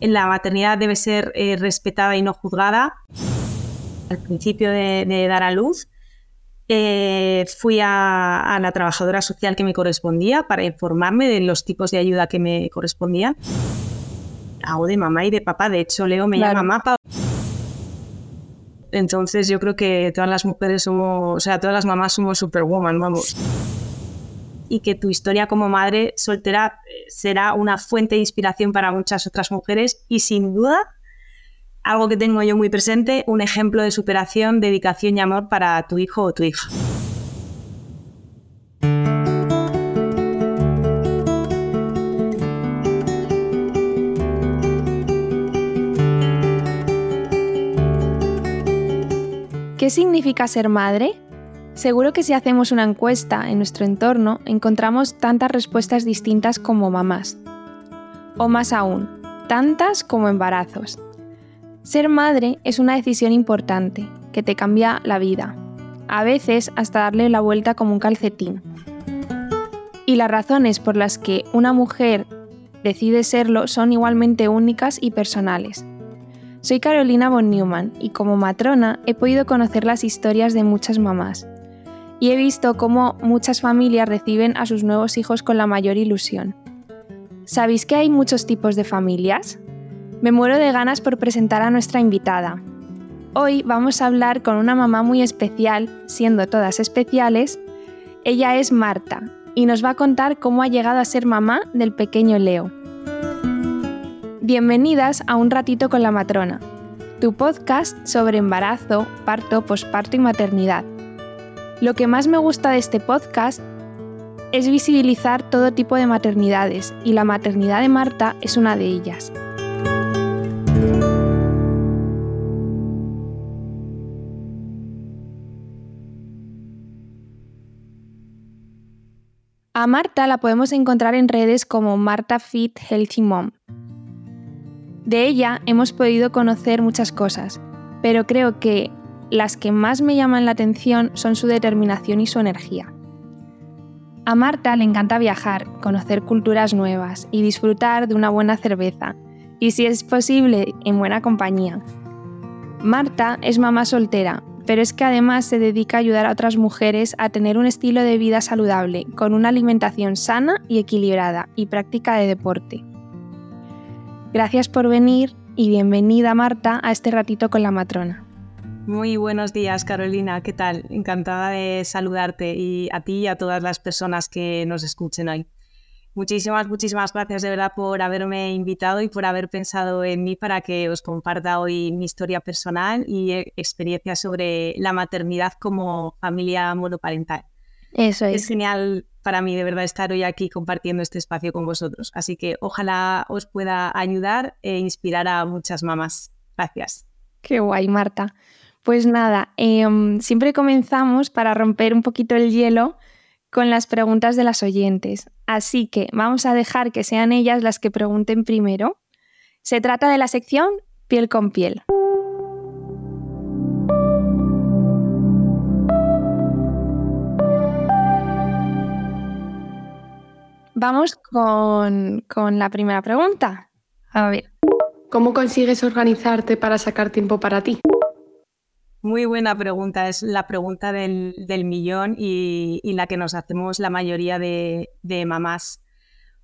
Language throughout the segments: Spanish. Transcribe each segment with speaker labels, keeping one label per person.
Speaker 1: la maternidad debe ser eh, respetada y no juzgada. Al principio de, dar a luz, eh, fui a, la trabajadora social que me correspondía para informarme de los tipos de ayuda que me correspondían. Hago de mamá y de papá, de hecho Leo me llama mapa. Entonces yo creo que todas las mujeres somos, o sea, todas las mamás somos superwoman, vamos. Y que tu historia como madre soltera eh, será una fuente de inspiración para muchas otras mujeres y sin duda algo que tengo yo muy presente, un ejemplo de superación, dedicación y amor para tu hijo o tu hija.
Speaker 2: ¿Qué significa ser madre? Seguro que si hacemos una encuesta en nuestro entorno encontramos tantas respuestas distintas como mamás. O más aún, tantas como embarazos. Ser madre es una decisión importante, que te cambia la vida, a veces hasta darle la vuelta como un calcetín. Y las razones por las que una mujer decide serlo son igualmente únicas y personales. Soy Carolina von Neumann y como matrona he podido conocer las historias de muchas mamás. Y he visto cómo muchas familias reciben a sus nuevos hijos con la mayor ilusión. ¿Sabéis que hay muchos tipos de familias? Me muero de ganas por presentar a nuestra invitada. Hoy vamos a hablar con una mamá muy especial, siendo todas especiales. Ella es Marta y nos va a contar cómo ha llegado a ser mamá del pequeño Leo. Bienvenidas a Un ratito con la matrona, tu podcast sobre embarazo, parto, posparto y maternidad. Lo que más me gusta de este podcast es visibilizar todo tipo de maternidades y la maternidad de Marta es una de ellas. A Marta la podemos encontrar en redes como Marta Fit Healthy Mom de ella hemos podido conocer muchas cosas, pero creo que las que más me llaman la atención son su determinación y su energía. A Marta le encanta viajar, conocer culturas nuevas y disfrutar de una buena cerveza, y si es posible, en buena compañía. Marta es mamá soltera, pero es que además se dedica a ayudar a otras mujeres a tener un estilo de vida saludable, con una alimentación sana y equilibrada y práctica de deporte. Gracias por venir y bienvenida Marta a este ratito con la matrona.
Speaker 1: Muy buenos días Carolina, ¿qué tal? Encantada de saludarte y a ti y a todas las personas que nos escuchen hoy. Muchísimas, muchísimas gracias de verdad por haberme invitado y por haber pensado en mí para que os comparta hoy mi historia personal y eh, experiencia sobre la maternidad como familia monoparental.
Speaker 2: Eso es.
Speaker 1: Es genial para mí de verdad estar hoy aquí compartiendo este espacio con vosotros. Así que ojalá os pueda ayudar e inspirar a muchas mamás. Gracias.
Speaker 2: Qué guay, Marta. Pues nada, em, siempre comenzamos para romper un poquito el hielo con las preguntas de las oyentes. Así que vamos a dejar que sean ellas las que pregunten primero. Se trata de la sección piel con piel. Vamos con, la primera pregunta. A ver.
Speaker 3: ¿Cómo consigues organizarte para sacar tiempo para ti?
Speaker 1: Muy buena pregunta, es la pregunta del, millón y, la que nos hacemos la mayoría de, mamás.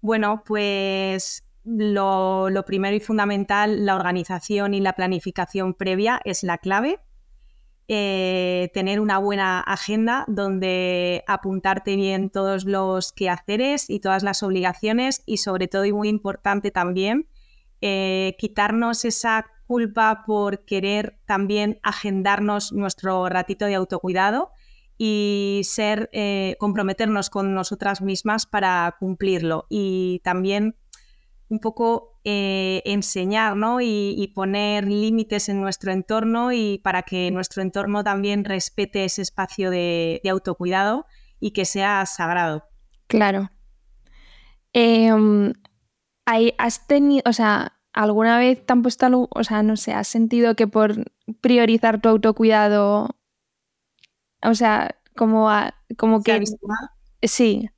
Speaker 1: Bueno, pues lo, primero y fundamental, la organización y la planificación previa es la clave. Eh, tener una buena agenda donde apuntarte bien todos los quehaceres y todas las obligaciones y sobre todo y muy importante también, eh, quitarnos esa culpa por querer también agendarnos nuestro ratito de autocuidado y ser, eh, comprometernos con nosotras mismas para cumplirlo y también un poco eh, enseñar y, poner límites en nuestro entorno y para que nuestro entorno también respete ese espacio de, autocuidado y que sea sagrado.
Speaker 2: Claro. Em, ¿Has tenido, o sea, alguna vez te han puesto o sea, no sé, has sentido que por priorizar tu autocuidado, o sea, como, como que...
Speaker 1: Sí,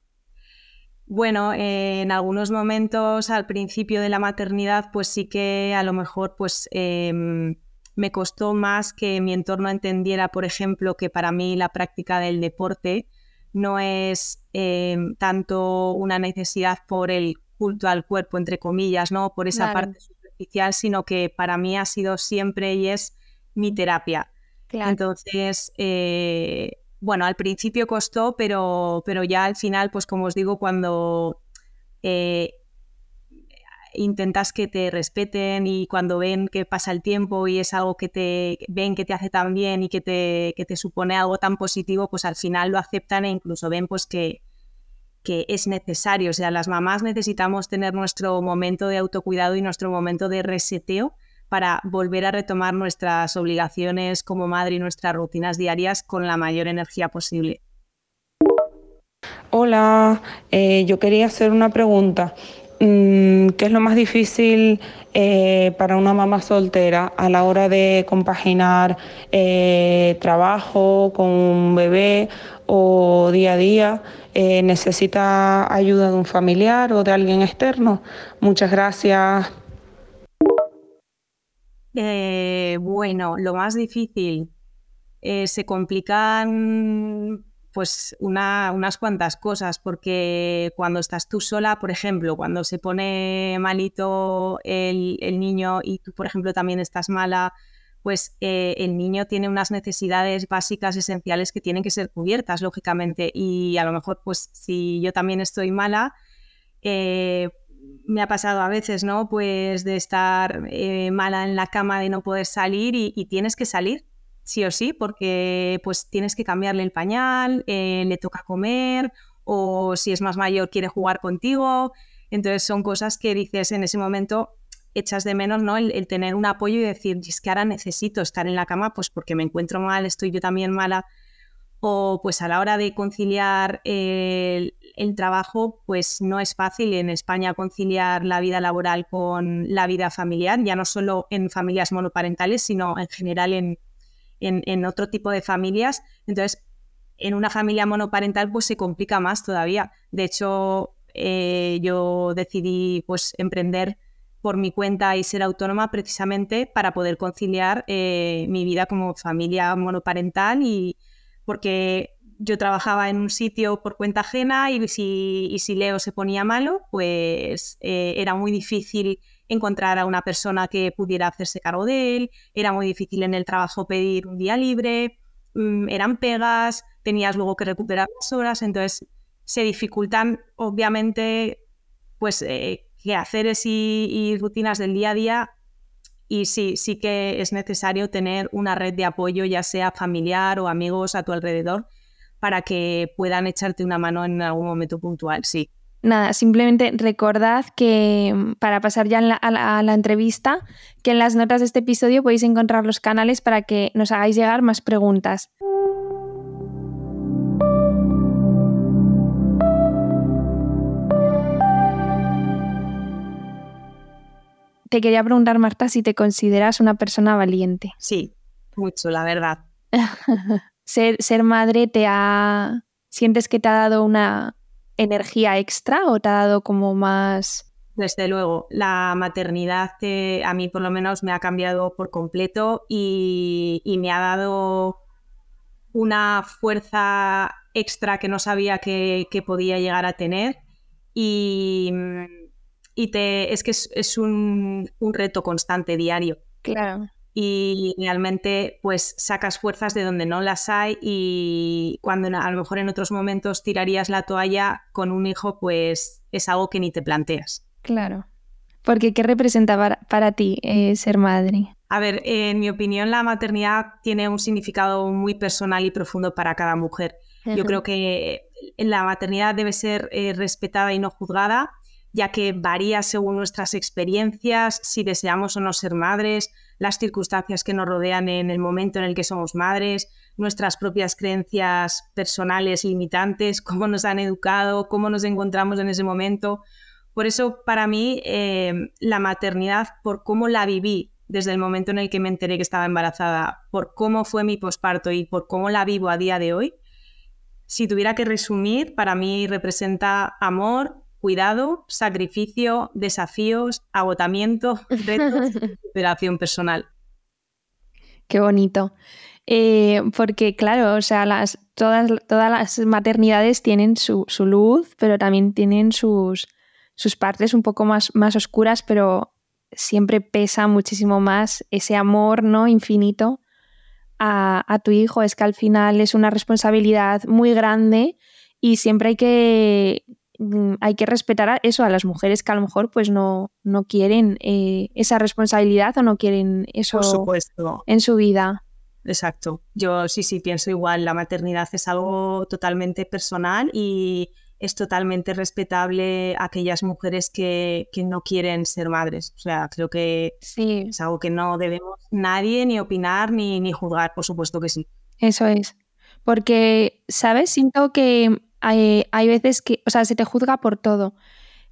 Speaker 1: Bueno, en algunos momentos al principio de la maternidad, pues sí que a lo mejor pues em, me costó más que mi entorno entendiera, por ejemplo, que para mí la práctica del deporte no es em, tanto una necesidad por el culto al cuerpo, entre comillas, ¿no? Por esa parte superficial, sino que para mí ha sido siempre y es mi terapia. Entonces, eh, bueno, al principio costó, pero, pero ya al final, pues como os digo, cuando eh, intentas que te respeten y cuando ven que pasa el tiempo y es algo que te ven que te hace tan bien y que te, que te supone algo tan positivo, pues al final lo aceptan e incluso ven pues que, que es necesario. O sea, las mamás necesitamos tener nuestro momento de autocuidado y nuestro momento de reseteo para volver a retomar nuestras obligaciones como madre y nuestras rutinas diarias con la mayor energía posible.
Speaker 4: Hola, eh, yo quería hacer una pregunta. Mm, ¿Qué es lo más difícil eh, para una mamá soltera a la hora de compaginar eh, trabajo con un bebé o día a día? ¿Necesita ayuda de un familiar o de alguien externo? Muchas gracias.
Speaker 1: Eh, bueno, lo más difícil, eh, se complican pues unas cuantas cosas, porque cuando estás tú sola, por ejemplo, cuando se pone malito el, niño y tú, por ejemplo, también estás mala, pues eh, el niño tiene unas necesidades básicas, esenciales que tienen que ser cubiertas, lógicamente, y a lo mejor, pues si yo también estoy mala, me ha pasado a veces, ¿no? Pues de estar eh, mala en la cama, de no poder salir y, tienes que salir, sí o sí, porque pues tienes que cambiarle el pañal, eh, le toca comer o si es más mayor quiere jugar contigo. Entonces son cosas que dices en ese momento echas de menos, ¿no? El, tener un apoyo y decir, es que ahora necesito estar en la cama, pues porque me encuentro mal, estoy yo también mala. O pues a la hora de conciliar el, el trabajo pues no es fácil en España conciliar la vida laboral con la vida familiar, ya no solo en familias monoparentales, sino en general en, en, otro tipo de familias. Entonces, en una familia monoparental pues se complica más todavía. De hecho, eh, yo decidí pues emprender por mi cuenta y ser autónoma precisamente para poder conciliar eh, mi vida como familia monoparental y porque yo trabajaba en un sitio por cuenta ajena y si, si Leo se ponía malo, pues eh, era muy difícil encontrar a una persona que pudiera hacerse cargo de él, era muy difícil en el trabajo pedir un día libre, mm, eran pegas, tenías luego que recuperar las horas, entonces se dificultan obviamente pues eh, quehaceres y, y rutinas del día a día y sí, sí que es necesario tener una red de apoyo, ya sea familiar o amigos a tu alrededor, para que puedan echarte una mano en algún momento puntual, sí.
Speaker 2: Nada, simplemente recordad que mm, para pasar ya a, la, entrevista, que en las notas de este episodio podéis encontrar los canales para que nos hagáis llegar más preguntas. Te quería preguntar, Marta, si te consideras una persona valiente.
Speaker 1: Sí, mucho, la verdad.
Speaker 2: ser, madre te ha... ¿Sientes que te ha dado una energía extra o te ha dado como más...
Speaker 1: Desde luego, la maternidad a mí por lo menos me ha cambiado por completo y, me ha dado una fuerza extra que no sabía que, podía llegar a tener y, y te, es que es, un, un, reto constante diario.
Speaker 2: Claro
Speaker 1: y realmente pues sacas fuerzas de donde no las hay y cuando a lo mejor en otros momentos tirarías la toalla con un hijo pues es algo que ni te planteas.
Speaker 2: Claro. Porque ¿qué representa para, ti eh, ser madre?
Speaker 1: A ver, en mi opinión la maternidad tiene un significado muy personal y profundo para cada mujer. Yo creo que la maternidad debe ser eh, respetada y no juzgada, ya que varía según nuestras experiencias, si deseamos o no ser madres, las circunstancias que nos rodean en el momento en el que somos madres, nuestras propias creencias personales limitantes, cómo nos han educado, cómo nos encontramos en ese momento. Por eso, para mí, eh, la maternidad, por cómo la viví desde el momento en el que me enteré que estaba embarazada, por cómo fue mi posparto y por cómo la vivo a día de hoy, si tuviera que resumir, para mí representa amor, cuidado, sacrificio, desafíos, agotamiento, retos, superación personal.
Speaker 2: Qué bonito. Eh, porque, claro, o sea, las, todas, todas las maternidades tienen su, luz, pero también tienen sus, sus partes un poco más, más oscuras, pero siempre pesa muchísimo más ese amor ¿no? infinito a, a, tu hijo. Es que al final es una responsabilidad muy grande y siempre hay que, hay que respetar a eso, a las mujeres que a lo mejor pues no, no quieren eh, esa responsabilidad o no quieren eso en su vida.
Speaker 1: Exacto. Yo sí, sí, pienso igual. La maternidad es algo totalmente personal y es totalmente respetable aquellas mujeres que, no quieren ser madres. O sea, creo que sí. es algo que no debemos nadie ni opinar ni, ni juzgar, por supuesto que sí.
Speaker 2: Eso es. Porque, ¿sabes? Siento que hay, veces que, o sea, se te juzga por todo.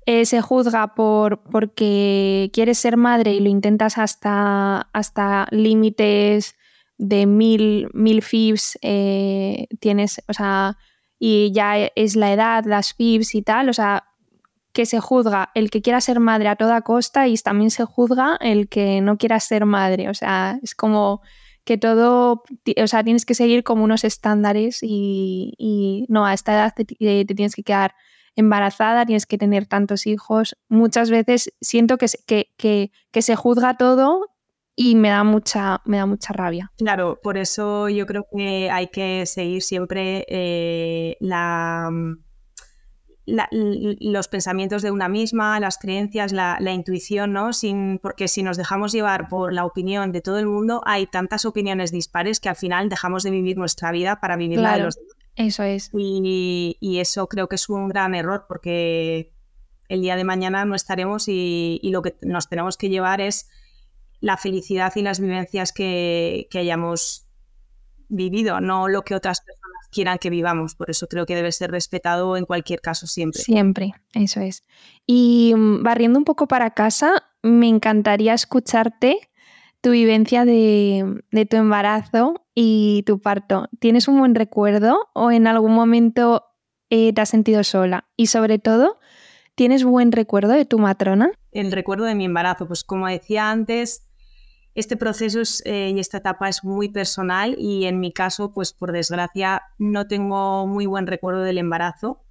Speaker 2: Eh, se juzga por porque quieres ser madre y lo intentas hasta, hasta límites de mil, mil FIBs, eh, tienes, o sea, y ya es la edad, las FIBs y tal, o sea, que se juzga el que quiera ser madre a toda costa y también se juzga el que no quiera ser madre, o sea, es como que todo, o sea, tienes que seguir como unos estándares y, no, a esta edad te, tienes que quedar embarazada, tienes que tener tantos hijos. Muchas veces siento que, que, que se juzga todo y me da mucha, me da mucha rabia.
Speaker 1: Claro, por eso yo creo que hay que seguir siempre eh, la, los pensamientos de una misma, las creencias, la, intuición, ¿no? Sin, porque si nos dejamos llevar por la opinión de todo el mundo, hay tantas opiniones dispares que al final dejamos de vivir nuestra vida para vivir la de los demás.
Speaker 2: Eso es.
Speaker 1: Y, y, eso creo que es un gran error porque el día de mañana no estaremos y, y lo que nos tenemos que llevar es la felicidad y las vivencias que, hayamos vivido, no lo que otras personas quieran que vivamos. Por eso creo que debe ser respetado en cualquier caso siempre.
Speaker 2: Siempre, eso es. Y mm, barriendo un poco para casa, me encantaría escucharte tu vivencia de, tu embarazo y tu parto. ¿Tienes un buen recuerdo o en algún momento eh, te has sentido sola? Y sobre todo, ¿tienes buen recuerdo de tu matrona?
Speaker 1: El recuerdo de mi embarazo, pues como decía antes, este proceso eh, y esta etapa es muy personal y en mi caso, pues por desgracia, no tengo muy buen recuerdo del embarazo,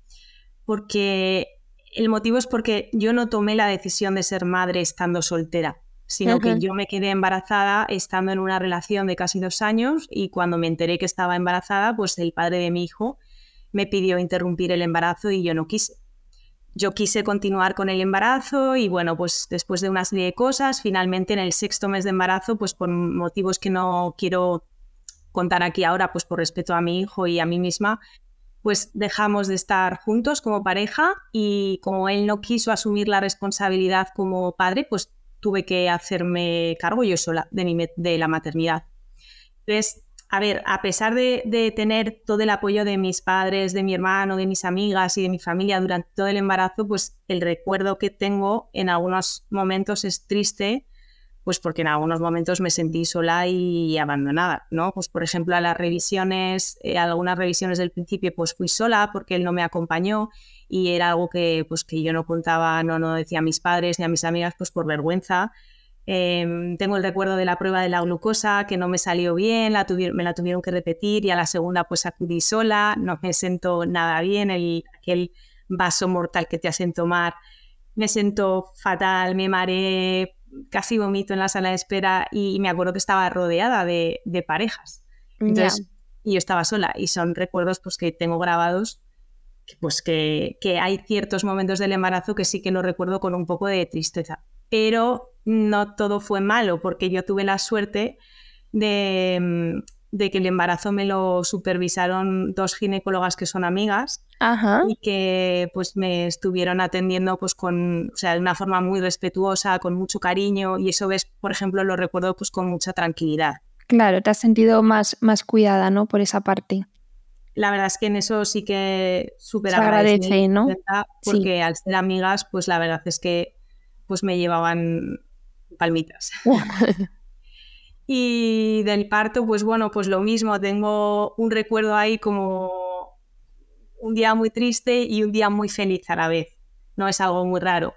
Speaker 1: porque el motivo es porque yo no tomé la decisión de ser madre estando soltera, sino que yo me quedé embarazada estando en una relación de casi dos años y cuando me enteré que estaba embarazada, pues el padre de mi hijo me pidió interrumpir el embarazo y yo no quise yo quise continuar con el embarazo y bueno, pues después de una serie de cosas, finalmente en el sexto mes de embarazo, pues por motivos que no quiero contar aquí ahora, pues por respeto a mi hijo y a mí misma, pues dejamos de estar juntos como pareja y como él no quiso asumir la responsabilidad como padre, pues tuve que hacerme cargo yo sola de, la maternidad. Entonces, a ver, a pesar de, tener todo el apoyo de mis padres, de mi hermano, de mis amigas y de mi familia durante todo el embarazo, pues el recuerdo que tengo en algunos momentos es triste, pues porque en algunos momentos me sentí sola y abandonada, ¿no? Pues por ejemplo a las revisiones, eh, algunas revisiones del principio pues fui sola porque él no me acompañó y era algo que pues que yo no contaba, no, no decía a mis padres ni a mis amigas pues por vergüenza Em, tengo el recuerdo de la prueba de la glucosa que no me salió bien, la me la tuvieron que repetir y a la segunda pues acudí sola, no me siento nada bien, el, aquel vaso mortal que te hacen tomar, me siento fatal, me mareé, casi vomito en la sala de espera y me acuerdo que estaba rodeada de, parejas. Entonces, y yo estaba sola y son recuerdos pues que tengo grabados pues que, que hay ciertos momentos del embarazo que sí que lo recuerdo con un poco de tristeza. Pero no todo fue malo, porque yo tuve la suerte de, mm, que el embarazo me lo supervisaron dos ginecólogas que son amigas y que pues me estuvieron atendiendo pues con, o sea, de una forma muy respetuosa, con mucho cariño y eso ves, por ejemplo, lo recuerdo pues con mucha tranquilidad.
Speaker 2: Claro, te has sentido más, más cuidada, ¿no? Por esa parte.
Speaker 1: La verdad es que en eso sí que súper
Speaker 2: agradece, ¿no?
Speaker 1: Porque al ser amigas, pues la verdad es que pues me llevaban palmitas. y del parto, pues bueno, pues lo mismo, tengo un recuerdo ahí como un día muy triste y un día muy feliz a la vez. no es algo muy raro.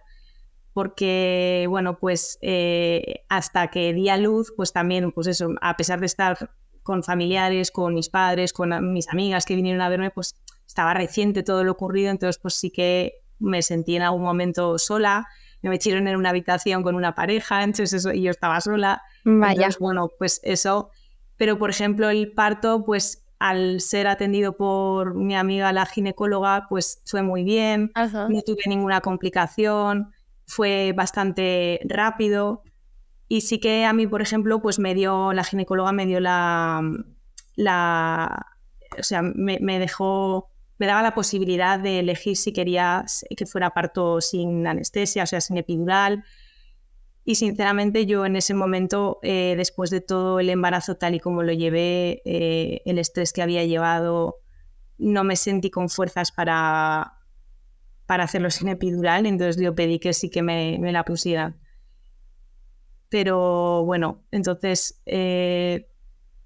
Speaker 1: Porque, bueno, pues eh, hasta que di a luz, pues también, pues eso, a pesar de estar con familiares, con mis padres, con mis amigas que vinieron a verme, pues estaba reciente todo lo ocurrido, entonces pues sí que me sentí en algún momento sola, me metieron en una habitación con una pareja, entonces eso, y yo estaba sola.
Speaker 2: Vaya.
Speaker 1: bueno, pues eso. Pero, por ejemplo, el parto, pues al ser atendido por mi amiga la ginecóloga, pues fue muy bien, no tuve ninguna complicación, fue bastante rápido. Y sí que a mí, por ejemplo, pues me dio, la ginecóloga me dio la, la o sea, me, me dejó me daba la posibilidad de elegir si quería que fuera parto sin anestesia, o sea, sin epidural. Y sinceramente yo en ese momento, eh, después de todo el embarazo tal y como lo llevé, eh, el estrés que había llevado, no me sentí con fuerzas para, para hacerlo sin epidural, entonces yo pedí que sí que me, la pusieran. Pero bueno, entonces eh,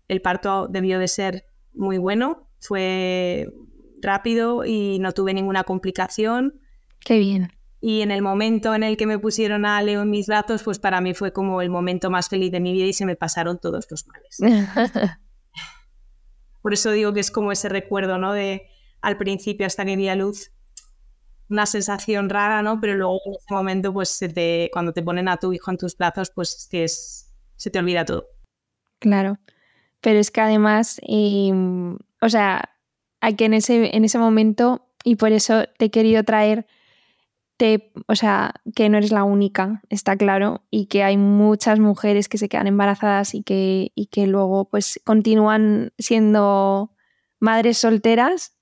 Speaker 1: el parto debió de ser muy bueno, fue rápido y no tuve ninguna complicación.
Speaker 2: Qué bien.
Speaker 1: Y en el momento en el que me pusieron a Leo en mis brazos, pues para mí fue como el momento más feliz de mi vida y se me pasaron todos los males. Por eso digo que es como ese recuerdo, ¿no? De al principio hasta que di a luz, una sensación rara, ¿no? Pero luego en ese momento, pues se te, cuando te ponen a tu hijo en tus brazos, pues es que es, se te olvida todo.
Speaker 2: Claro, pero es que además, em, o sea, a que en ese, en ese momento, y por eso te he querido traer, te, o sea, que no eres la única, está claro, y que hay muchas mujeres que se quedan embarazadas y que, y que luego pues continúan siendo madres solteras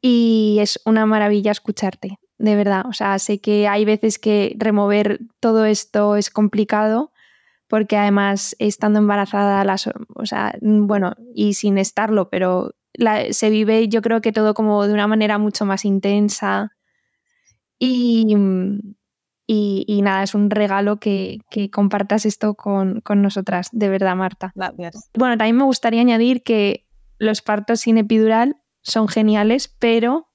Speaker 2: y es una maravilla escucharte, de verdad. O sea, sé que hay veces que remover todo esto es complicado porque además estando embarazada, las, o sea, bueno, y sin estarlo, pero se vive yo creo que todo como de una manera mucho más intensa. Y, y, nada, es un regalo que, compartas esto con, nosotras, de verdad, Marta. Bueno, también me gustaría añadir que los partos sin epidural son geniales, pero,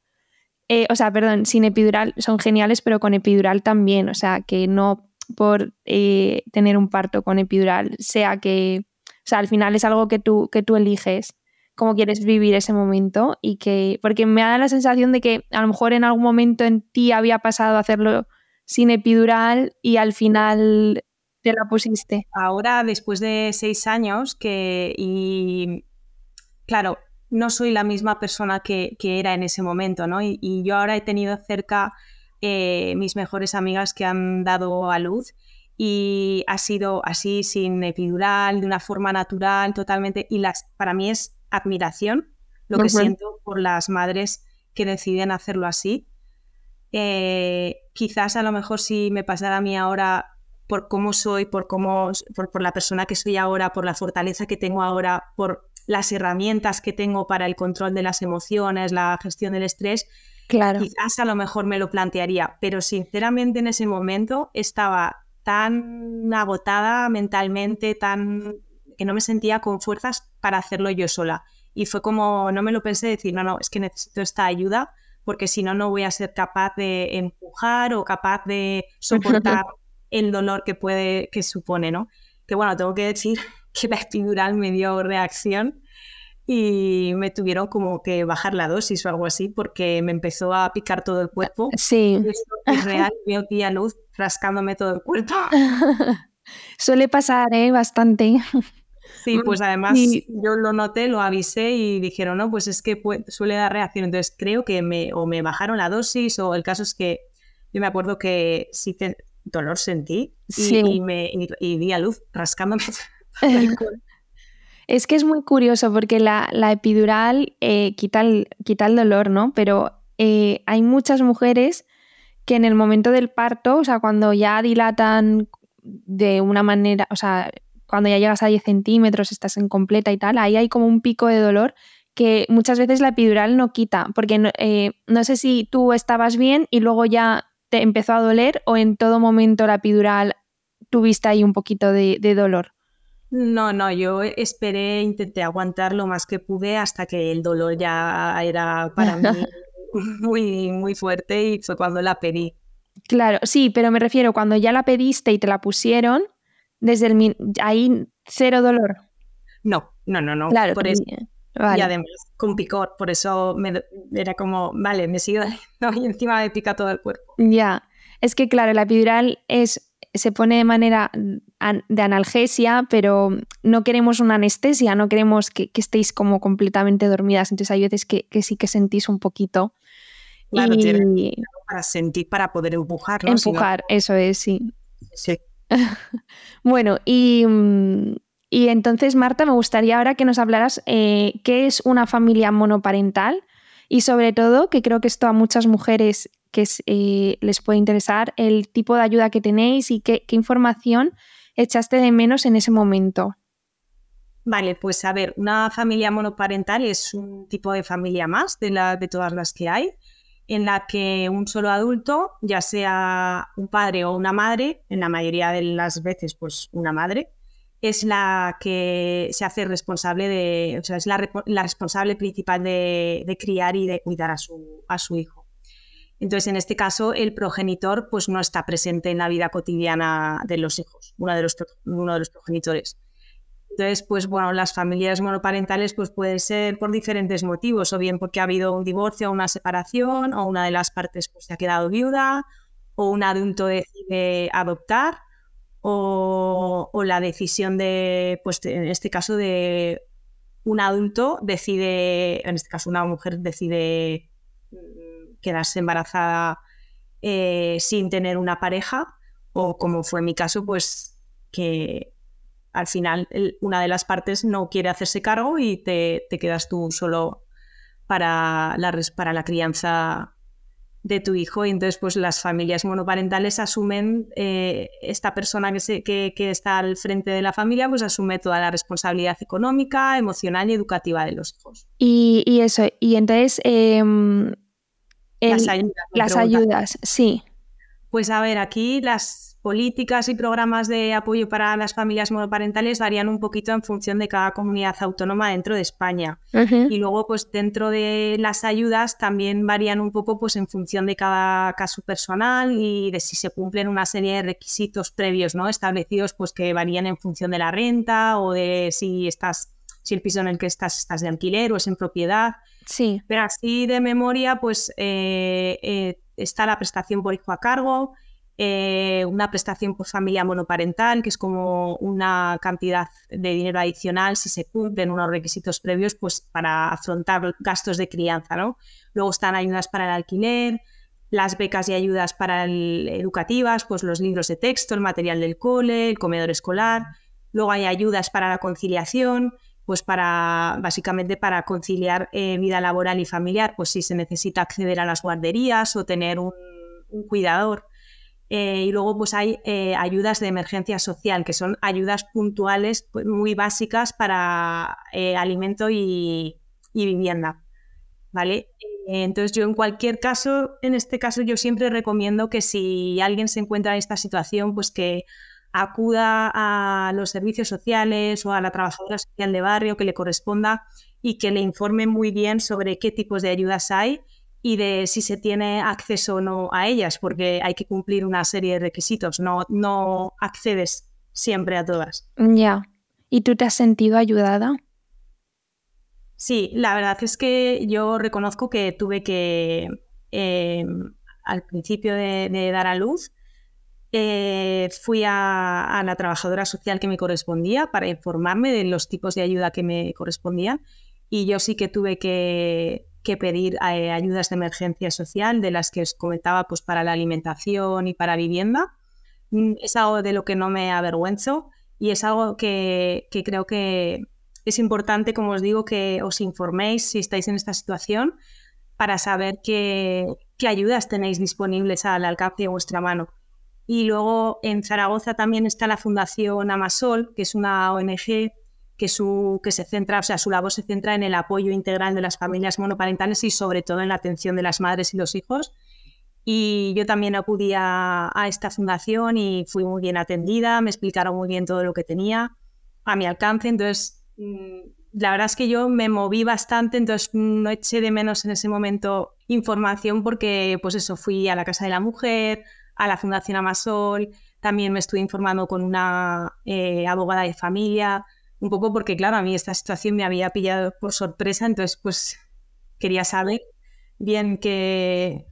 Speaker 2: eh, o sea, perdón, sin epidural son geniales, pero con epidural también, o sea, que no por eh, tener un parto con epidural sea que, o sea, al final es algo que tú, que tú eliges cómo quieres vivir ese momento y que, porque me da la sensación de que a lo mejor en algún momento en ti había pasado a hacerlo sin epidural y al final te la pusiste.
Speaker 1: Ahora, después de seis años, que, y claro, no soy la misma persona que, era en ese momento, ¿no? Y, yo ahora he tenido cerca eh, mis mejores amigas que han dado a luz y ha sido así, sin epidural, de una forma natural, totalmente. Y las, para mí es admiración lo que siento por las madres que deciden hacerlo así. Eh, quizás a lo mejor si me pasara a mí ahora por cómo soy, por cómo, por, la persona que soy ahora, por la fortaleza que tengo ahora, por las herramientas que tengo para el control de las emociones, la gestión del estrés,
Speaker 2: claro.
Speaker 1: quizás a lo mejor me lo plantearía, pero sinceramente en ese momento estaba tan agotada mentalmente, tan que no me sentía con fuerzas para hacerlo yo sola. Y fue como, no me lo pensé decir, no, no, es que necesito esta ayuda porque si no, no voy a ser capaz de empujar o capaz de soportar el dolor que puede, que supone, ¿no? Que bueno, tengo que decir que la epidural me dio reacción y me tuvieron como que bajar la dosis o algo así porque me empezó a picar todo el cuerpo.
Speaker 2: Sí.
Speaker 1: es real, veo tía luz rascándome todo el cuerpo.
Speaker 2: Suele pasar, ¿eh? Bastante.
Speaker 1: Sí, pues además yo lo noté, lo avisé y dijeron, no, pues es que suele dar reacción. Entonces creo que me, o me bajaron la dosis o el caso es que yo me acuerdo que sí dolor sentí y, me, di a luz rascándome.
Speaker 2: es que es muy curioso porque la, epidural eh, quita, el, quita el dolor, ¿no? Pero eh, hay muchas mujeres que en el momento del parto, o sea, cuando ya dilatan de una manera, o sea, cuando ya llegas a 10 centímetros, estás en completa y tal, ahí hay como un pico de dolor que muchas veces la epidural no quita, porque no, eh, sé si tú estabas bien y luego ya te empezó a doler o en todo momento la epidural tuviste ahí un poquito de, dolor.
Speaker 1: No, no, yo esperé, intenté aguantar lo más que pude hasta que el dolor ya era para mí muy, muy fuerte y fue cuando la pedí.
Speaker 2: Claro, sí, pero me refiero cuando ya la pediste y te la pusieron, desde el ahí cero dolor.
Speaker 1: No, no, no, no.
Speaker 2: Claro,
Speaker 1: por eso. Y además con picor, por eso me, era como, vale, me sigo y encima me pica todo el cuerpo.
Speaker 2: Ya, es que claro, la epidural es, se pone de manera de analgesia, pero no queremos una anestesia, no queremos que, estéis como completamente dormidas, entonces hay veces que, sí que sentís un poquito.
Speaker 1: Claro, para sentir, para poder empujar. ¿no?
Speaker 2: Empujar, eso es, sí.
Speaker 1: Sí.
Speaker 2: Bueno, y, mm, y, entonces, Marta, me gustaría ahora que nos hablaras eh, qué es una familia monoparental y sobre todo, que creo que esto a muchas mujeres que eh, les puede interesar, el tipo de ayuda que tenéis y qué, información echaste de menos en ese momento.
Speaker 1: Vale, pues a ver, una familia monoparental es un tipo de familia más de, la, de todas las que hay en la que un solo adulto, ya sea un padre o una madre, en la mayoría de las veces pues una madre, es la que se hace responsable de, o sea, es la, responsable principal de, criar y de cuidar a su, a su hijo. Entonces, en este caso, el progenitor pues, no está presente en la vida cotidiana de los hijos, uno de los, uno de los progenitores. Entonces, pues bueno, las familias monoparentales pues pueden ser por diferentes motivos, o bien porque ha habido un divorcio o una separación, o una de las partes pues se ha quedado viuda, o un adulto decide adoptar, o, la decisión de, pues en este caso de un adulto decide, en este caso una mujer decide mm, quedarse embarazada eh, sin tener una pareja, o como fue mi caso, pues que al final una de las partes no quiere hacerse cargo y te, quedas tú solo para la, para la crianza de tu hijo y entonces pues las familias monoparentales asumen eh, esta persona que, que, está al frente de la familia pues asume toda la responsabilidad económica, emocional y educativa de los hijos.
Speaker 2: Y, eso, y entonces em,
Speaker 1: las ayudas.
Speaker 2: Las ayudas, sí.
Speaker 1: Pues a ver, aquí las políticas y programas de apoyo para las familias monoparentales varían un poquito en función de cada comunidad autónoma dentro de España. Y luego, pues dentro de las ayudas también varían un poco pues en función de cada caso personal y de si se cumplen una serie de requisitos previos, ¿no? Establecidos, pues que varían en función de la renta o de si estás, si el piso en el que estás estás de alquiler o es en propiedad.
Speaker 2: Sí.
Speaker 1: Pero así de memoria, pues eh, eh, está la prestación por hijo a cargo, eh, una prestación por familia monoparental, que es como una cantidad de dinero adicional si se cumplen unos requisitos previos pues, para afrontar gastos de crianza. ¿no? Luego están ayudas para el alquiler, las becas y ayudas para educativas, pues los libros de texto, el material del cole, el comedor escolar. Luego hay ayudas para la conciliación, pues para básicamente para conciliar eh, vida laboral y familiar, pues si se necesita acceder a las guarderías o tener un cuidador eh, y luego pues hay eh, ayudas de emergencia social, que son ayudas puntuales pues, muy básicas para eh, alimento y, vivienda. ¿Vale? Entonces yo en cualquier caso, en este caso yo siempre recomiendo que si alguien se encuentra en esta situación, pues que acuda a los servicios sociales o a la trabajadora social de barrio que le corresponda y que le informe muy bien sobre qué tipos de ayudas hay y de si se tiene acceso o no a ellas, porque hay que cumplir una serie de requisitos, no, no accedes siempre a todas.
Speaker 2: Ya. ¿Y tú te has sentido ayudada?
Speaker 1: Sí, la verdad es que yo reconozco que tuve que, em, al principio de, dar a luz, eh, fui a, a, la trabajadora social que me correspondía para informarme de los tipos de ayuda que me correspondían y yo sí que tuve que que pedir eh, ayudas de emergencia social, de las que os comentaba, pues para la alimentación y para vivienda. Mm, es algo de lo que no me avergüenzo y es algo que, creo que es importante, como os digo, que os informéis si estáis en esta situación para saber qué, qué ayudas tenéis disponibles al alcance de vuestra mano. Y luego en Zaragoza también está la Fundación Amasol, que es una ONG que, su, que se centra, o sea, su labor se centra en el apoyo integral de las familias monoparentales y sobre todo en la atención de las madres y los hijos. Y yo también acudí a, esta fundación y fui muy bien atendida, me explicaron muy bien todo lo que tenía a mi alcance. Entonces, mm, la verdad es que yo me moví bastante, entonces no eché de menos en ese momento información porque, pues eso, fui a la Casa de la Mujer, a la Fundación Amasol, también me estuve informando con una eh, abogada de familia, un poco porque, claro, a mí esta situación me había pillado por sorpresa, entonces pues quería saber bien qué,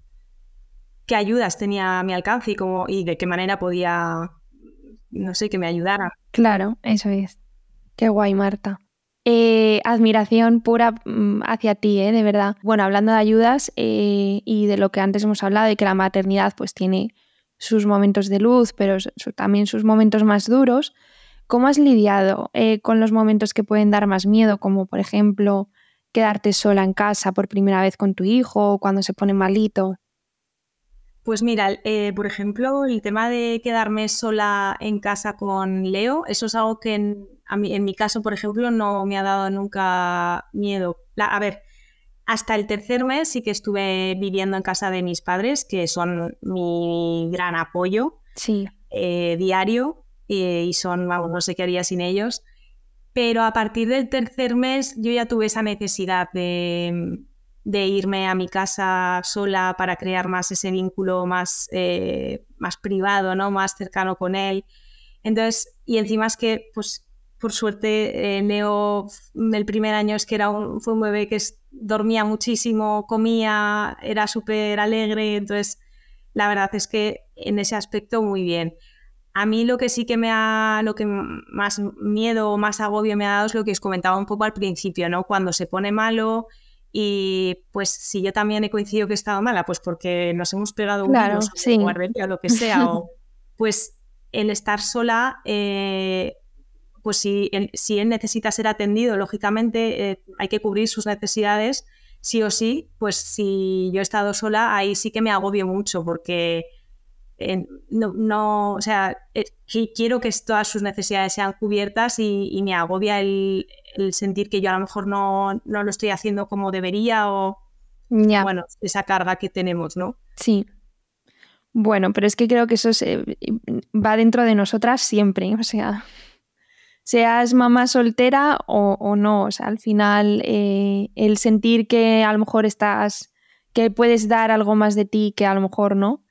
Speaker 1: qué ayudas tenía a mi alcance y, cómo, y de qué manera podía, no sé, que me ayudara.
Speaker 2: Claro, eso es. Qué guay, Marta. Eh, admiración pura mm, hacia ti, ¿eh? de verdad. Bueno, hablando de ayudas eh, y de lo que antes hemos hablado, de que la maternidad pues tiene sus momentos de luz, pero también sus momentos más duros. ¿Cómo has lidiado eh, con los momentos que pueden dar más miedo, como por ejemplo quedarte sola en casa por primera vez con tu hijo o cuando se pone malito?
Speaker 1: Pues mira, eh, por ejemplo, el tema de quedarme sola en casa con Leo, eso es algo que en, en mi caso, por ejemplo, no me ha dado nunca miedo. a ver, hasta el tercer mes sí que estuve viviendo en casa de mis padres, que son mi gran apoyo
Speaker 2: sí.
Speaker 1: Eh, diario y son, vamos, no sé qué haría sin ellos. Pero a partir del tercer mes yo ya tuve esa necesidad de, irme a mi casa sola para crear más ese vínculo más, eh, más privado, ¿no? más cercano con él. Entonces, y encima es que, pues, por suerte, eh, Leo, el primer año es que era un, fue un bebé que dormía muchísimo, comía, era súper alegre, entonces la verdad es que en ese aspecto muy bien. A mí lo que sí que me ha, lo que más miedo o más agobio me ha dado es lo que os comentaba un poco al principio, ¿no? Cuando se pone malo y pues si yo también he coincidido que he estado mala, pues porque nos hemos pegado un
Speaker 2: claro, sí.
Speaker 1: o lo que sea, o pues el estar sola eh, pues si, si él necesita ser atendido, lógicamente eh, hay que cubrir sus necesidades, sí o sí, pues si yo he estado sola, ahí sí que me agobio mucho porque eh, no, o sea, eh, quiero que todas sus necesidades sean cubiertas y, me agobia el, sentir que yo a lo mejor no, no lo estoy haciendo como debería o, bueno, esa carga que tenemos, ¿no?
Speaker 2: Sí. Bueno, pero es que creo que eso va dentro de nosotras siempre, o sea, seas mamá soltera o, no. O sea, al final eh, el sentir que a lo mejor estás, que puedes dar algo más de ti que a lo mejor no,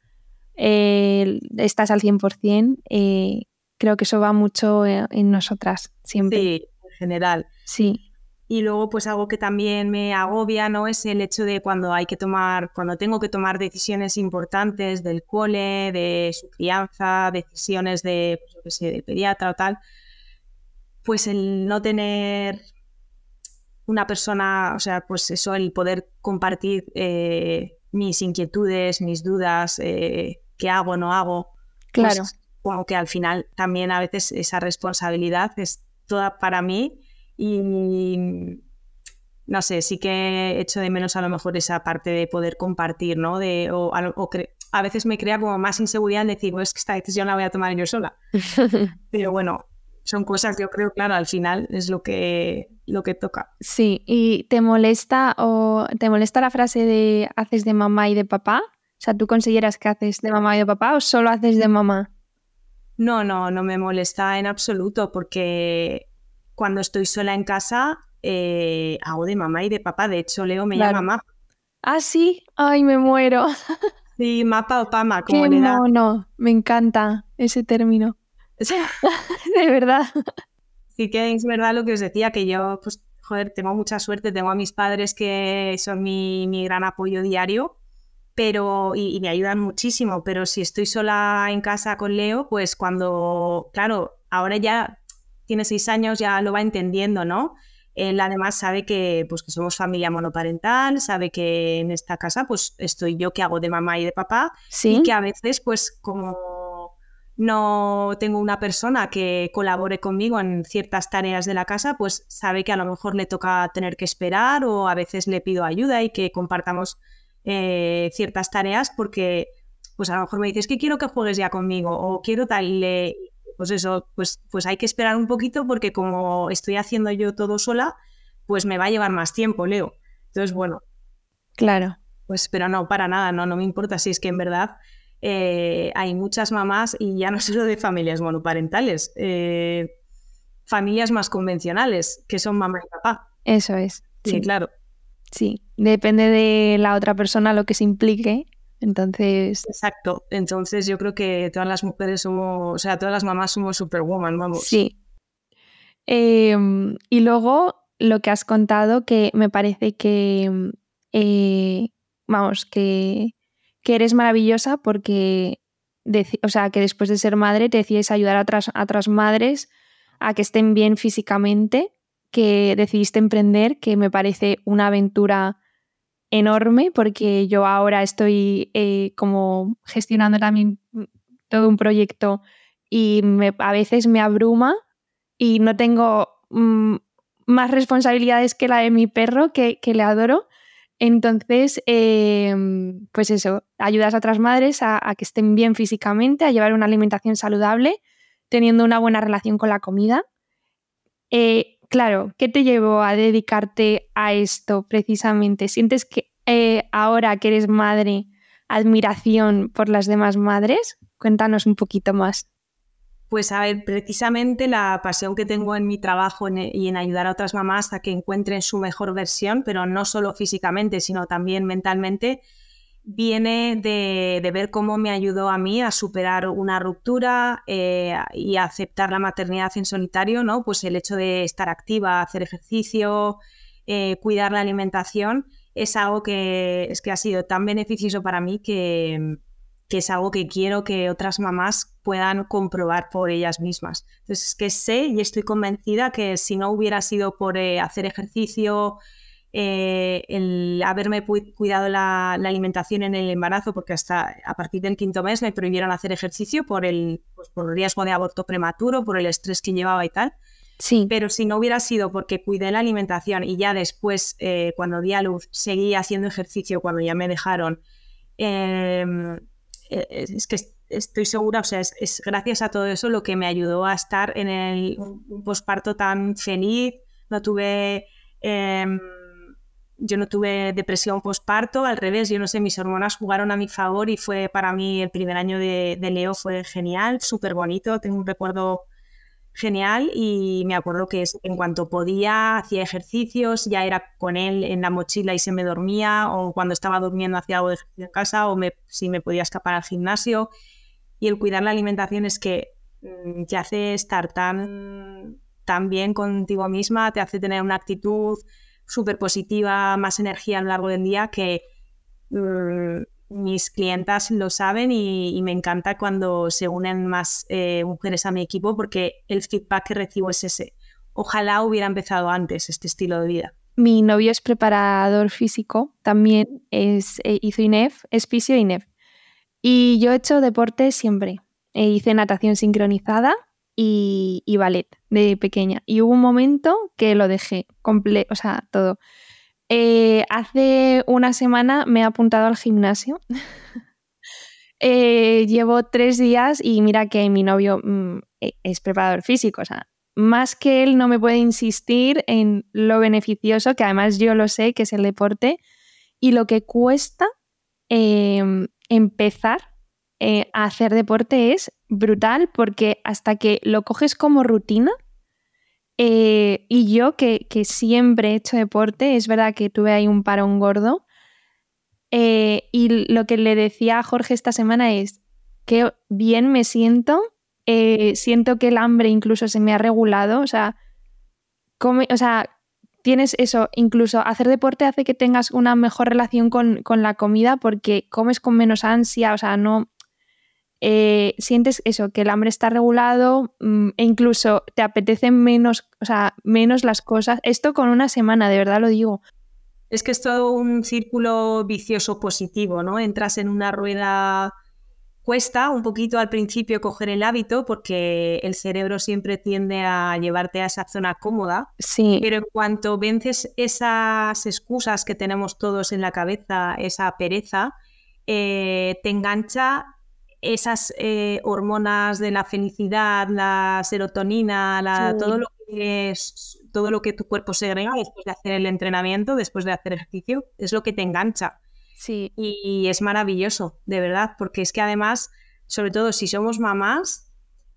Speaker 2: eh, estás al 100%, eh, creo que eso va mucho en nosotras siempre.
Speaker 1: Sí, en general.
Speaker 2: Sí.
Speaker 1: Y luego, pues algo que también me agobia, ¿no? Es el hecho de cuando hay que tomar, cuando tengo que tomar decisiones importantes del cole, de su crianza, decisiones de, pues, yo qué sé, de pediatra o tal, pues el no tener una persona, o sea, pues eso, el poder compartir eh, mis inquietudes, mis dudas, eh, qué hago, no hago.
Speaker 2: Pues claro.
Speaker 1: como que al final también a veces esa responsabilidad es toda para mí y no sé, sí que echo de menos a lo mejor esa parte de poder compartir, ¿no? De, o, a veces me crea como más inseguridad en decir, pues que esta decisión la voy a tomar yo sola. Pero bueno, son cosas que yo creo, claro, al final es lo que, lo que toca.
Speaker 2: Sí, ¿y te molesta o te molesta la frase de haces de mamá y de papá? O sea, ¿tú consideras que haces de mamá y de papá o solo haces de mamá?
Speaker 1: No, no, no me molesta en absoluto porque cuando estoy sola en casa eh, hago de mamá y de papá. De hecho, Leo me llama mamá.
Speaker 2: Ah, sí, ay, me muero.
Speaker 1: Sí, mapa o pama, como
Speaker 2: Qué le me encanta ese término. de verdad.
Speaker 1: Sí que es verdad lo que os decía, que yo, pues, joder, tengo mucha suerte, tengo a mis padres que son mi, gran apoyo diario, pero, y, me ayudan muchísimo, pero si estoy sola en casa con Leo, pues cuando, claro, ahora ya tiene seis años, ya lo va entendiendo, ¿no? Él además sabe que, pues, que somos familia monoparental, sabe que en esta casa pues estoy yo que hago de mamá y de papá
Speaker 2: ¿Sí?
Speaker 1: y que a veces pues como no tengo una persona que colabore conmigo en ciertas tareas de la casa, pues sabe que a lo mejor le toca tener que esperar o a veces le pido ayuda y que compartamos eh, ciertas tareas porque pues a lo mejor me dices que quiero que juegues ya conmigo o quiero tal, pues eso, pues, pues hay que esperar un poquito porque como estoy haciendo yo todo sola, pues me va a llevar más tiempo, Leo. Entonces, bueno.
Speaker 2: Claro.
Speaker 1: Pues, pero no, para nada, no, no me importa si es que en verdad eh, hay muchas mamás, y ya no solo de familias monoparentales, eh, familias más convencionales, que son mamá y papá.
Speaker 2: Eso es.
Speaker 1: Sí, claro.
Speaker 2: Sí, depende de la otra persona lo que se implique, Entonces.
Speaker 1: Exacto. Entonces yo creo que todas las mujeres somos, o sea, todas las mamás somos superwoman, vamos.
Speaker 2: Sí. Em, y luego lo que has contado, que me parece que, eh, vamos, que, que, eres maravillosa porque, o sea, que después de ser madre te decides ayudar a otras, a otras madres a que estén bien físicamente, que decidiste emprender, que me parece una aventura enorme porque yo ahora estoy eh, como gestionando también todo un proyecto y a veces me abruma y no tengo mm, más responsabilidades que la de mi perro que, le adoro. Entonces, em, pues eso, ayudas a otras madres a, que estén bien físicamente, a llevar una alimentación saludable, teniendo una buena relación con la comida. Eh, claro, ¿qué te llevó a dedicarte a esto precisamente? ¿Sientes que eh, ahora que eres madre, admiración por las demás madres? Cuéntanos un poquito más.
Speaker 1: Pues a ver, precisamente la pasión que tengo en mi trabajo y en ayudar a otras mamás a que encuentren su mejor versión, pero no solo físicamente, sino también mentalmente, viene de, ver cómo me ayudó a mí a superar una ruptura eh, y a aceptar la maternidad en solitario, ¿no? Pues el hecho de estar activa, hacer ejercicio, eh, cuidar la alimentación, es algo que, es que ha sido tan beneficioso para mí que, que es algo que quiero que otras mamás puedan comprobar por ellas mismas. Entonces, que sé y estoy convencida que si no hubiera sido por eh, hacer ejercicio, eh, el haberme cuidado la, alimentación en el embarazo, porque hasta a partir del quinto mes me prohibieron hacer ejercicio por el, pues, por el riesgo de aborto prematuro, por el estrés que llevaba y tal.
Speaker 2: Sí.
Speaker 1: Pero si no hubiera sido porque cuidé la alimentación y ya después, eh, cuando di a luz, seguí haciendo ejercicio cuando ya me dejaron, em, eh, es que estoy segura, o sea, es, gracias a todo eso lo que me ayudó a estar en el, un, posparto tan feliz. No tuve, em, yo no tuve depresión posparto, al revés, yo no sé, mis hormonas jugaron a mi favor y fue para mí el primer año de, de Leo fue genial, súper bonito, tengo un recuerdo genial y me acuerdo que en cuanto podía hacía ejercicios, ya era con él en la mochila y se me dormía o cuando estaba durmiendo hacía algo de ejercicio en casa o me, si me podía escapar al gimnasio. Y el cuidar la alimentación es que mm, te hace estar tan, tan bien contigo misma, te hace tener una actitud súper positiva, más energía a lo largo del día que... Mm, mis clientas lo saben y, me encanta cuando se unen más eh, mujeres a mi equipo porque el feedback que recibo es ese. Ojalá hubiera empezado antes este estilo de vida.
Speaker 2: Mi novio es preparador físico, también es, eh, hizo INEF, es fisio INEF. Y yo he hecho deporte siempre. E hice natación sincronizada y, y, ballet de pequeña. Y hubo un momento que lo dejé, completo, o sea, todo. Eh, hace una semana me he apuntado al gimnasio. Eh, llevo tres días y mira que mi novio mm, e, es preparador físico, o sea, más que él no me puede insistir en lo beneficioso, que además yo lo sé, que es el deporte, y lo que cuesta em, empezar eh, a hacer deporte es brutal porque hasta que lo coges como rutina, eh, y yo, que, siempre he hecho deporte, es verdad que tuve ahí un parón gordo. Eh, y lo que le decía a Jorge esta semana es que bien me siento, eh, siento que el hambre incluso se me ha regulado, o sea, o sea, tienes eso, incluso hacer deporte hace que tengas una mejor relación con, con la comida porque comes con menos ansia, o sea, no, eh, sientes eso, que el hambre está regulado mm, e incluso te apetecen menos, o sea, menos las cosas. Esto con una semana, de verdad lo digo.
Speaker 1: Es que es todo un círculo vicioso positivo, ¿no? Entras en una rueda, cuesta un poquito al principio coger el hábito porque el cerebro siempre tiende a llevarte a esa zona cómoda.
Speaker 2: Sí.
Speaker 1: Pero en cuanto vences esas excusas que tenemos todos en la cabeza, esa pereza, eh, te engancha esas eh, hormonas de la felicidad, la serotonina, todo, lo que es, todo lo que tu cuerpo segrega después de hacer el entrenamiento, después de hacer ejercicio, es lo que te engancha.
Speaker 2: Sí.
Speaker 1: Y, es maravilloso, de verdad, porque es que además, sobre todo si somos mamás,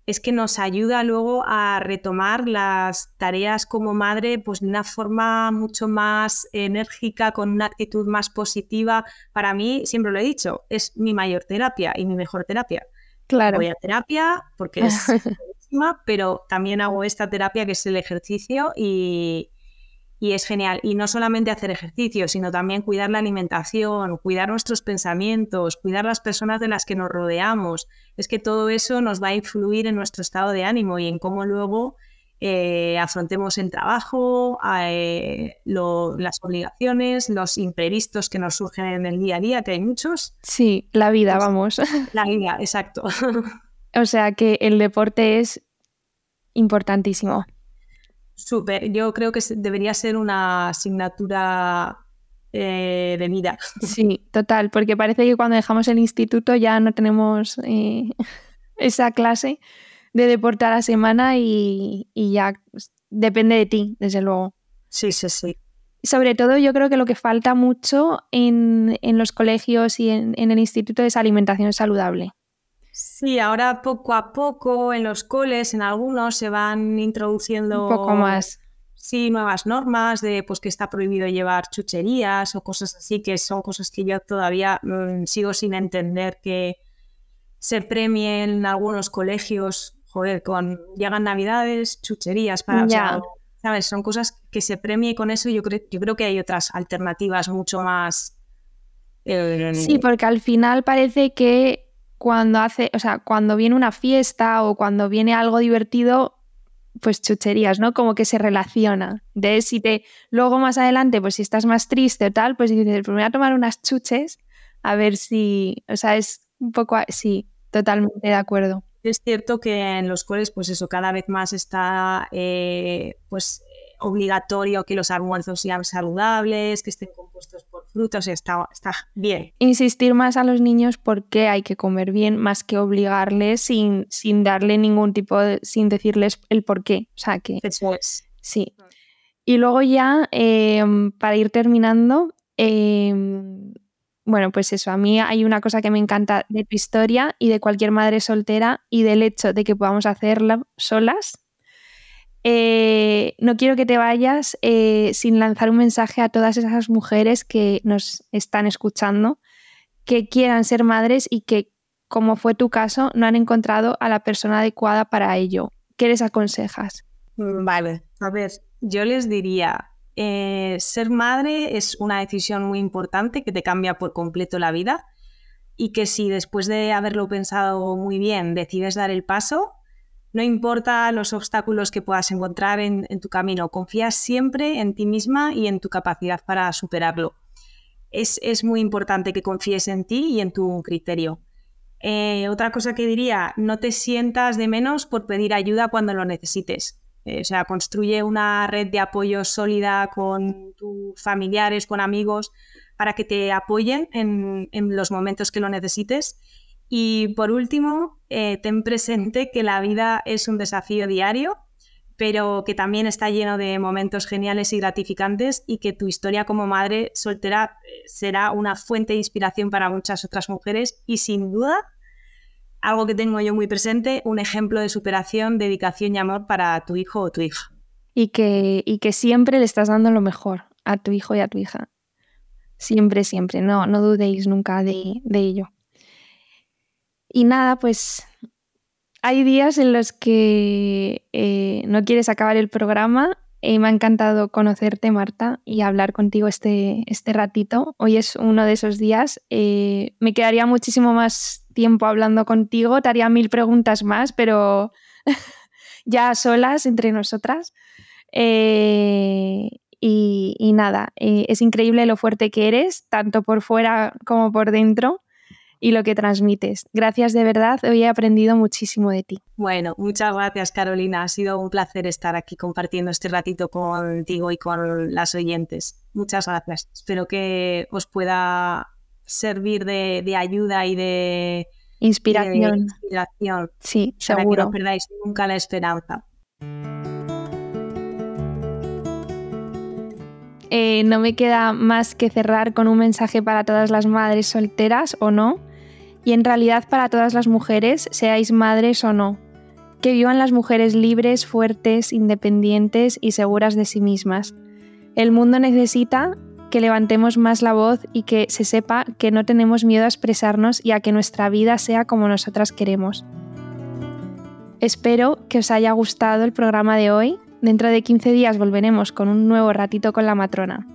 Speaker 1: es que nos ayuda luego a retomar las tareas como madre pues de una forma mucho más enérgica, con una actitud más positiva. Para mí, siempre lo he dicho, es mi mayor terapia y mi mejor terapia.
Speaker 2: Claro.
Speaker 1: Voy a terapia porque es buenísima, pero también hago esta terapia que es el ejercicio y, y es genial. Y no solamente hacer ejercicio, sino también cuidar la alimentación, cuidar nuestros pensamientos, cuidar las personas de las que nos rodeamos. Es que todo eso nos va a influir en nuestro estado de ánimo y en cómo luego eh, afrontemos el trabajo, eh, las obligaciones, los imprevistos que nos surgen en el día a día, que hay muchos.
Speaker 2: Sí, la vida, pues, vamos.
Speaker 1: La vida, exacto.
Speaker 2: O sea que el deporte es importantísimo.
Speaker 1: Súper, yo creo que debería ser una asignatura eh, de vida.
Speaker 2: Sí, total, porque parece que cuando dejamos el instituto ya no tenemos eh, esa clase de deporte a la semana y, ya pues, depende de ti, desde luego.
Speaker 1: Sí, sí, sí.
Speaker 2: Sobre todo yo creo que lo que falta mucho en, los colegios y en el instituto es alimentación saludable.
Speaker 1: Sí, ahora poco a poco en los coles, en algunos se van introduciendo
Speaker 2: un poco más.
Speaker 1: Sí, nuevas normas de pues que está prohibido llevar chucherías o cosas así, que son cosas que yo todavía mm, sigo sin entender que se premien en algunos colegios, joder, con llegan navidades, chucherías para, ¿sabes? Son cosas que se premie con eso. Yo creo, yo creo que hay otras alternativas mucho más.
Speaker 2: Eh, sí, porque al final parece que cuando hace, o sea, cuando viene una fiesta o cuando viene algo divertido, pues chucherías, ¿no? Como que se relaciona. De si te, luego más adelante, pues si estás más triste o tal, pues dices, pues voy a tomar unas chuches a ver si, o sea, es un poco, sí, totalmente de acuerdo.
Speaker 1: Es cierto que en los cuales, pues eso, cada vez más está, eh, pues obligatorio que los almuerzos sean saludables, que estén compuestos por frutas, está, está bien.
Speaker 2: Insistir más a los niños porque hay que comer bien, más que obligarles sin, sin darle ningún tipo de, sin decirles el por qué. O sea que.
Speaker 1: Eso es.
Speaker 2: Sí. Y luego ya, em, para ir terminando, em, bueno, pues eso, a mí hay una cosa que me encanta de tu historia y de cualquier madre soltera y del hecho de que podamos hacerla solas eh, no quiero que te vayas eh, sin lanzar un mensaje a todas esas mujeres que nos están escuchando, que quieran ser madres y que, como fue tu caso, no han encontrado a la persona adecuada para ello. ¿Qué les aconsejas?
Speaker 1: Mm, vale, a ver, yo les diría, eh, ser madre es una decisión muy importante que te cambia por completo la vida y que si después de haberlo pensado muy bien decides dar el paso, no importa los obstáculos que puedas encontrar en, tu camino, confías siempre en ti misma y en tu capacidad para superarlo. Es, muy importante que confíes en ti y en tu criterio. Eh, otra cosa que diría, no te sientas de menos por pedir ayuda cuando lo necesites. Eh, o sea, construye una red de apoyo sólida con tus familiares, con amigos, para que te apoyen en, en los momentos que lo necesites y por último, eh, ten presente que la vida es un desafío diario, pero que también está lleno de momentos geniales y gratificantes y que tu historia como madre soltera eh, será una fuente de inspiración para muchas otras mujeres y sin duda, algo que tengo yo muy presente, un ejemplo de superación, dedicación y amor para tu hijo o tu hija.
Speaker 2: Y que, y que siempre le estás dando lo mejor a tu hijo y a tu hija. Siempre, siempre. No, no dudéis nunca de ello. Y nada, pues hay días en los que eh, no quieres acabar el programa y me ha encantado conocerte, Marta, y hablar contigo este, este ratito. Hoy es uno de esos días. Eh, me quedaría muchísimo más tiempo hablando contigo, te haría mil preguntas más, pero ya solas entre nosotras. Eh, y, y, nada, es increíble lo fuerte que eres, tanto por fuera como por dentro y lo que transmites. Gracias de verdad, hoy he aprendido muchísimo de ti.
Speaker 1: Bueno, muchas gracias Carolina, ha sido un placer estar aquí compartiendo este ratito contigo y con las oyentes. Muchas gracias. Espero que os pueda servir de, ayuda y de
Speaker 2: inspiración. Sí,
Speaker 1: para
Speaker 2: seguro.
Speaker 1: que no perdáis nunca la esperanza.
Speaker 2: Eh, no me queda más que cerrar con un mensaje para todas las madres solteras o no y en realidad para todas las mujeres, seáis madres o no. Que vivan las mujeres libres, fuertes, independientes y seguras de sí mismas. El mundo necesita que levantemos más la voz y que se sepa que no tenemos miedo a expresarnos y a que nuestra vida sea como nosotras queremos. Espero que os haya gustado el programa de hoy. Dentro de 15 días volveremos con un nuevo ratito con la matrona.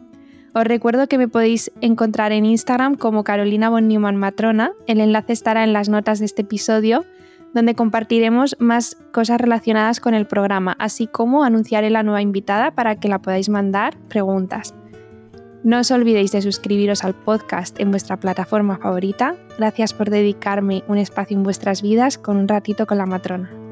Speaker 2: Os recuerdo que me podéis encontrar en Instagram como Carolina von Neumann Matrona. El enlace estará en las notas de este episodio, donde compartiremos más cosas relacionadas con el programa, así como anunciaré la nueva invitada para que la podáis mandar preguntas. No os olvidéis de suscribiros al podcast en vuestra plataforma favorita. Gracias por dedicarme un espacio en vuestras vidas con un ratito con la matrona.